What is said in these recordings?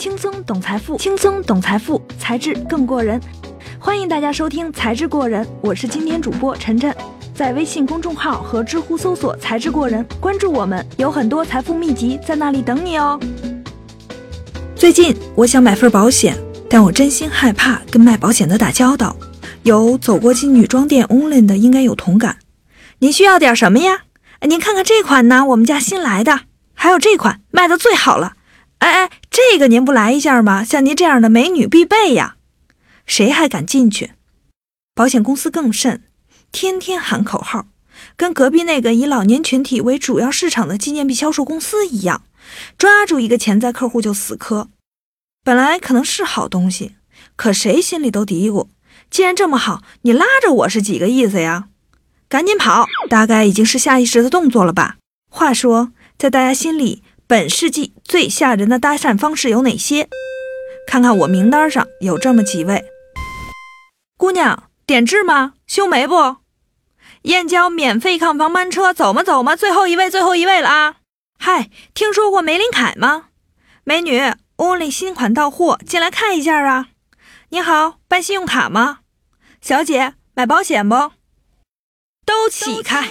轻松懂财富，轻松懂财富，才智更过人。欢迎大家收听《才智过人》，我是今天主播晨晨。在微信公众号和知乎搜索“才智过人”，关注我们，有很多财富秘籍在那里等你哦。最近我想买份保险，但我真心害怕跟卖保险的打交道。有走过进女装店 Only 的应该有同感。您需要点什么呀？您看看这款呢，我们家新来的，还有这款卖的最好了。哎哎，这个您不来一下吗？像您这样的美女必备呀。谁还敢进去？保险公司更甚，天天喊口号，跟隔壁那个以老年群体为主要市场的纪念币销售公司一样，抓住一个潜在客户就死磕。本来可能是好东西，可谁心里都嘀咕：既然这么好，你拉着我是几个意思呀？赶紧跑！大概已经是下意识的动作了吧。话说，在大家心里，本世纪最吓人的搭讪方式有哪些？看看我名单上有这么几位：姑娘，点痣吗？修眉不？燕郊免费看房班车，走吗？走吗？最后一位，最后一位了啊！嗨，听说过玫琳凯吗？美女，Only 新款到货，进来看一下啊！你好，办信用卡吗？小姐，买保险不？都起开！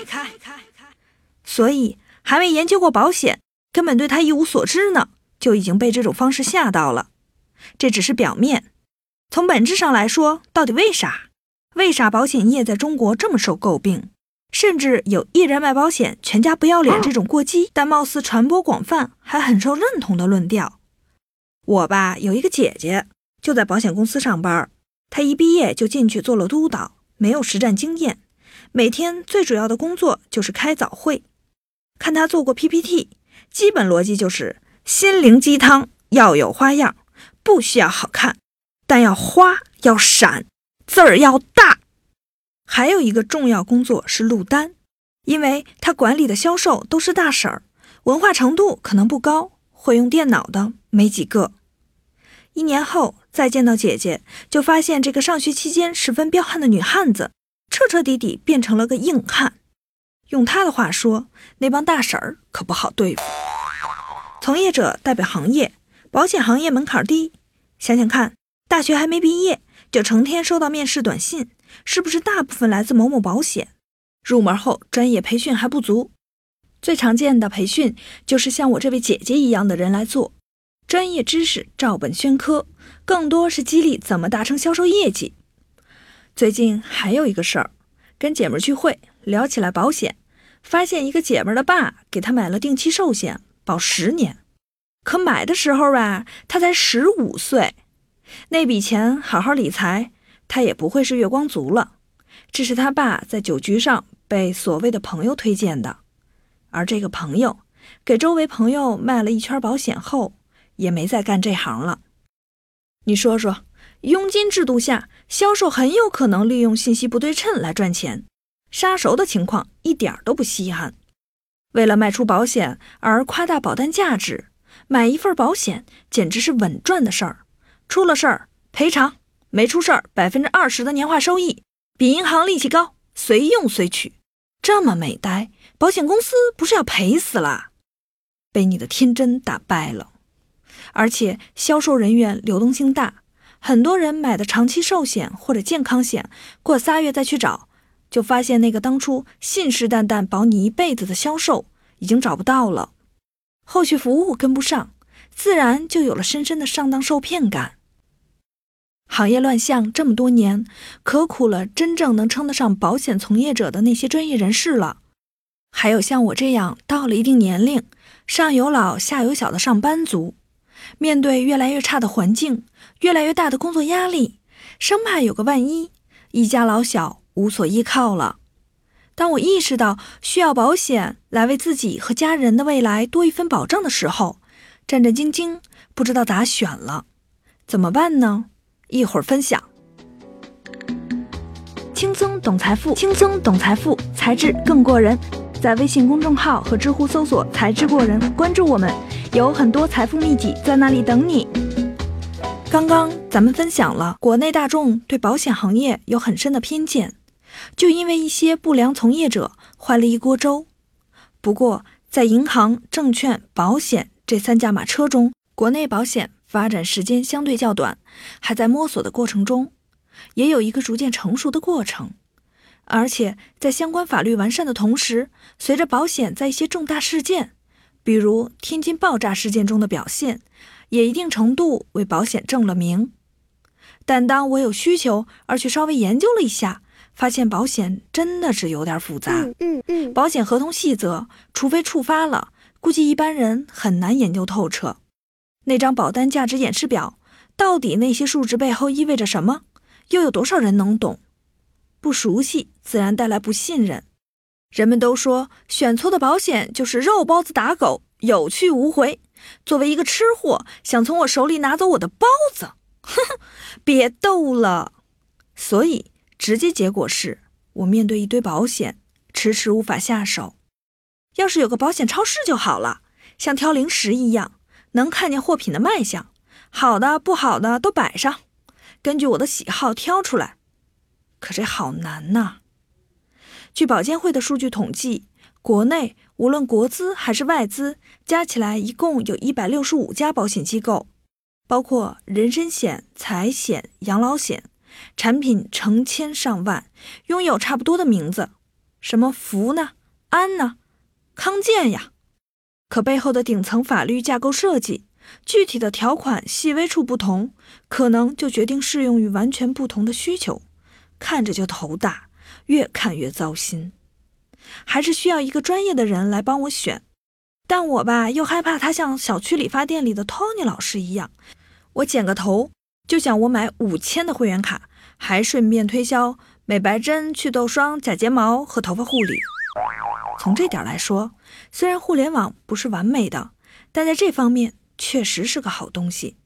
所以还未研究过保险，根本对他一无所知呢，就已经被这种方式吓到了。这只是表面，从本质上来说，到底为啥？为啥保险业在中国这么受诟病？甚至有一人卖保险，全家不要脸这种过激但貌似传播广泛还很受认同的论调。我吧，有一个姐姐就在保险公司上班，她一毕业就进去做了督导，没有实战经验。每天最主要的工作就是开早会，看她做过 PPT，基本逻辑就是心灵鸡汤要有花样，不需要好看，但要花要闪，字儿要大。还有一个重要工作是录单，因为他管理的销售都是大婶儿，文化程度可能不高，会用电脑的没几个。一年后再见到姐姐，就发现这个上学期间十分彪悍的女汉子。彻彻底底变成了个硬汉，用他的话说，那帮大婶儿可不好对付。从业者代表行业，保险行业门槛低。想想看，大学还没毕业，就成天收到面试短信，是不是大部分来自某某保险？入门后专业培训还不足，最常见的培训就是像我这位姐姐一样的人来做，专业知识照本宣科，更多是激励怎么达成销售业绩。最近还有一个事儿，跟姐们聚会聊起来保险，发现一个姐们的爸给她买了定期寿险，保十年。可买的时候吧，他才十五岁，那笔钱好好理财，他也不会是月光族了。这是他爸在酒局上被所谓的朋友推荐的，而这个朋友给周围朋友卖了一圈保险后，也没再干这行了。你说说。佣金制度下，销售很有可能利用信息不对称来赚钱，杀熟的情况一点都不稀罕。为了卖出保险而夸大保单价值，买一份保险简直是稳赚的事儿。出了事儿赔偿，没出事儿百分之二十的年化收益，比银行利息高，随用随取。这么美呆，保险公司不是要赔死了？被你的天真打败了，而且销售人员流动性大。很多人买的长期寿险或者健康险，过仨月再去找，就发现那个当初信誓旦旦保你一辈子的销售已经找不到了，后续服务跟不上，自然就有了深深的上当受骗感。行业乱象这么多年，可苦了真正能称得上保险从业者的那些专业人士了，还有像我这样到了一定年龄，上有老下有小的上班族。面对越来越差的环境，越来越大的工作压力，生怕有个万一，一家老小无所依靠了。当我意识到需要保险来为自己和家人的未来多一份保障的时候，战战兢兢，不知道咋选了。怎么办呢？一会儿分享。轻松懂财富，轻松懂财富，才智更过人。在微信公众号和知乎搜索“才智过人”，关注我们。有很多财富秘籍在那里等你。刚刚咱们分享了国内大众对保险行业有很深的偏见，就因为一些不良从业者坏了一锅粥。不过，在银行、证券、保险这三驾马车中，国内保险发展时间相对较短，还在摸索的过程中，也有一个逐渐成熟的过程。而且在相关法律完善的同时，随着保险在一些重大事件，比如天津爆炸事件中的表现，也一定程度为保险正了名。但当我有需求而去稍微研究了一下，发现保险真的是有点复杂。嗯嗯嗯，保险合同细则，除非触发了，估计一般人很难研究透彻。那张保单价值演示表，到底那些数值背后意味着什么？又有多少人能懂？不熟悉，自然带来不信任。人们都说选错的保险就是肉包子打狗，有去无回。作为一个吃货，想从我手里拿走我的包子，哼 哼，别逗了。所以直接结果是我面对一堆保险，迟迟无法下手。要是有个保险超市就好了，像挑零食一样，能看见货品的卖相，好的不好的都摆上，根据我的喜好挑出来。可这好难呐！据保监会的数据统计，国内无论国资还是外资，加起来一共有一百六十五家保险机构，包括人身险、财险、养老险，产品成千上万，拥有差不多的名字，什么福呢、安呢、康健呀。可背后的顶层法律架构设计，具体的条款细微处不同，可能就决定适用于完全不同的需求。看着就头大，越看越糟心，还是需要一个专业的人来帮我选。但我吧，又害怕他像小区理发店里的 Tony 老师一样，我剪个头就想我买五千的会员卡，还顺便推销美白针、祛痘霜、假睫毛和头发护理。从这点来说，虽然互联网不是完美的，但在这方面确实是个好东西，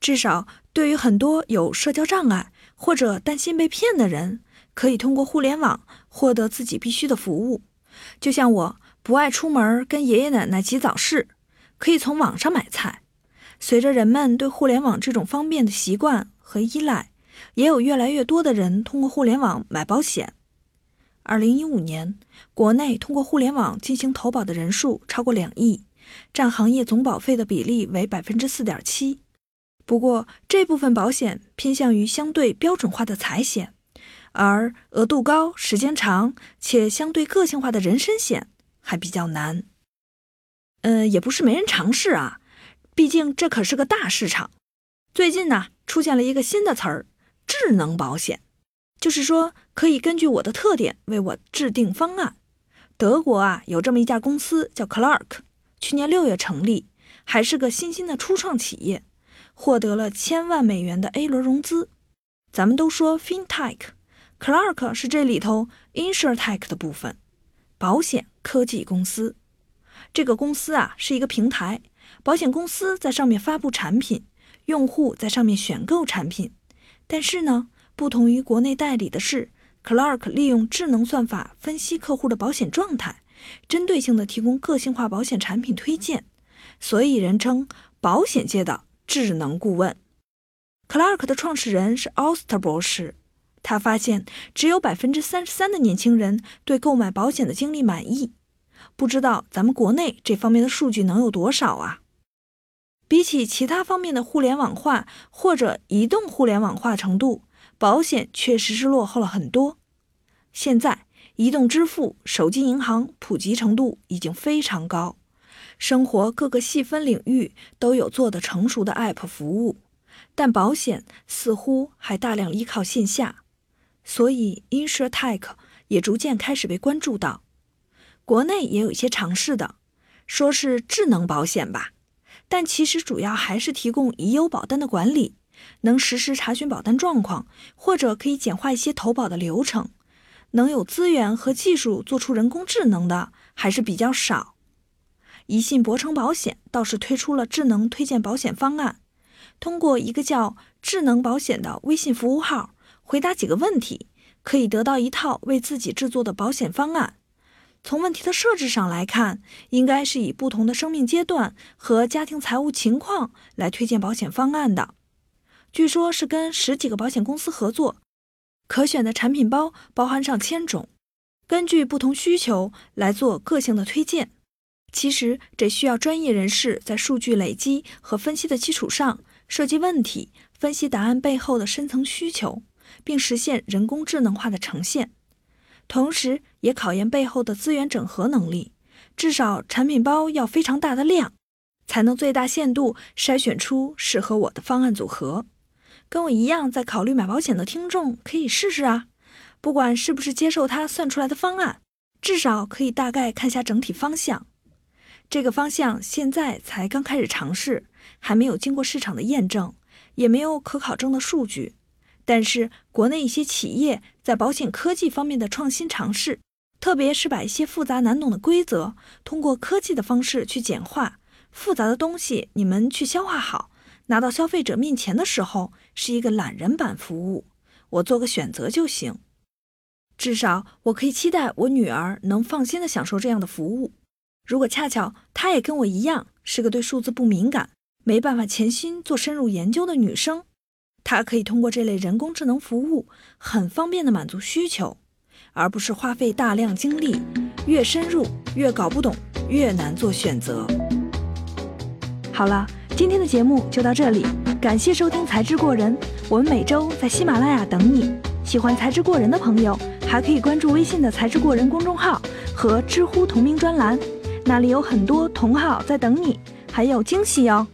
至少对于很多有社交障碍。或者担心被骗的人，可以通过互联网获得自己必须的服务。就像我不爱出门跟爷爷奶奶挤早市，可以从网上买菜。随着人们对互联网这种方便的习惯和依赖，也有越来越多的人通过互联网买保险。二零一五年，国内通过互联网进行投保的人数超过两亿，占行业总保费的比例为百分之四点七。不过，这部分保险偏向于相对标准化的财险，而额度高、时间长且相对个性化的人身险还比较难。嗯，也不是没人尝试啊，毕竟这可是个大市场。最近呢，出现了一个新的词儿——智能保险，就是说可以根据我的特点为我制定方案。德国啊，有这么一家公司叫 Clark，去年六月成立，还是个新兴的初创企业。获得了千万美元的 A 轮融资，咱们都说 FinTech，Clark 是这里头 InsurTech 的部分，保险科技公司。这个公司啊是一个平台，保险公司在上面发布产品，用户在上面选购产品。但是呢，不同于国内代理的是，Clark 利用智能算法分析客户的保险状态，针对性的提供个性化保险产品推荐，所以人称保险界的。智能顾问，Clark 的创始人是 Oster 博士。他发现只有百分之三十三的年轻人对购买保险的经历满意。不知道咱们国内这方面的数据能有多少啊？比起其他方面的互联网化或者移动互联网化程度，保险确实是落后了很多。现在，移动支付、手机银行普及程度已经非常高。生活各个细分领域都有做得成熟的 App 服务，但保险似乎还大量依靠线下，所以 InsurTech 也逐渐开始被关注到。国内也有一些尝试的，说是智能保险吧，但其实主要还是提供已有保单的管理，能实时查询保单状况，或者可以简化一些投保的流程，能有资源和技术做出人工智能的还是比较少。宜信博诚保险倒是推出了智能推荐保险方案，通过一个叫“智能保险”的微信服务号，回答几个问题，可以得到一套为自己制作的保险方案。从问题的设置上来看，应该是以不同的生命阶段和家庭财务情况来推荐保险方案的。据说是跟十几个保险公司合作，可选的产品包包含上千种，根据不同需求来做个性的推荐。其实这需要专业人士在数据累积和分析的基础上设计问题，分析答案背后的深层需求，并实现人工智能化的呈现。同时，也考验背后的资源整合能力，至少产品包要非常大的量，才能最大限度筛选出适合我的方案组合。跟我一样在考虑买保险的听众可以试试啊，不管是不是接受他算出来的方案，至少可以大概看下整体方向。这个方向现在才刚开始尝试，还没有经过市场的验证，也没有可考证的数据。但是，国内一些企业在保险科技方面的创新尝试，特别是把一些复杂难懂的规则，通过科技的方式去简化，复杂的东西你们去消化好，拿到消费者面前的时候，是一个懒人版服务，我做个选择就行。至少，我可以期待我女儿能放心的享受这样的服务。如果恰巧她也跟我一样，是个对数字不敏感、没办法潜心做深入研究的女生。它可以通过这类人工智能服务，很方便的满足需求，而不是花费大量精力，越深入越搞不懂，越难做选择。好了，今天的节目就到这里，感谢收听才智过人，我们每周在喜马拉雅等你。喜欢才智过人的朋友，还可以关注微信的才智过人公众号和知乎同名专栏，那里有很多同好在等你，还有惊喜哦。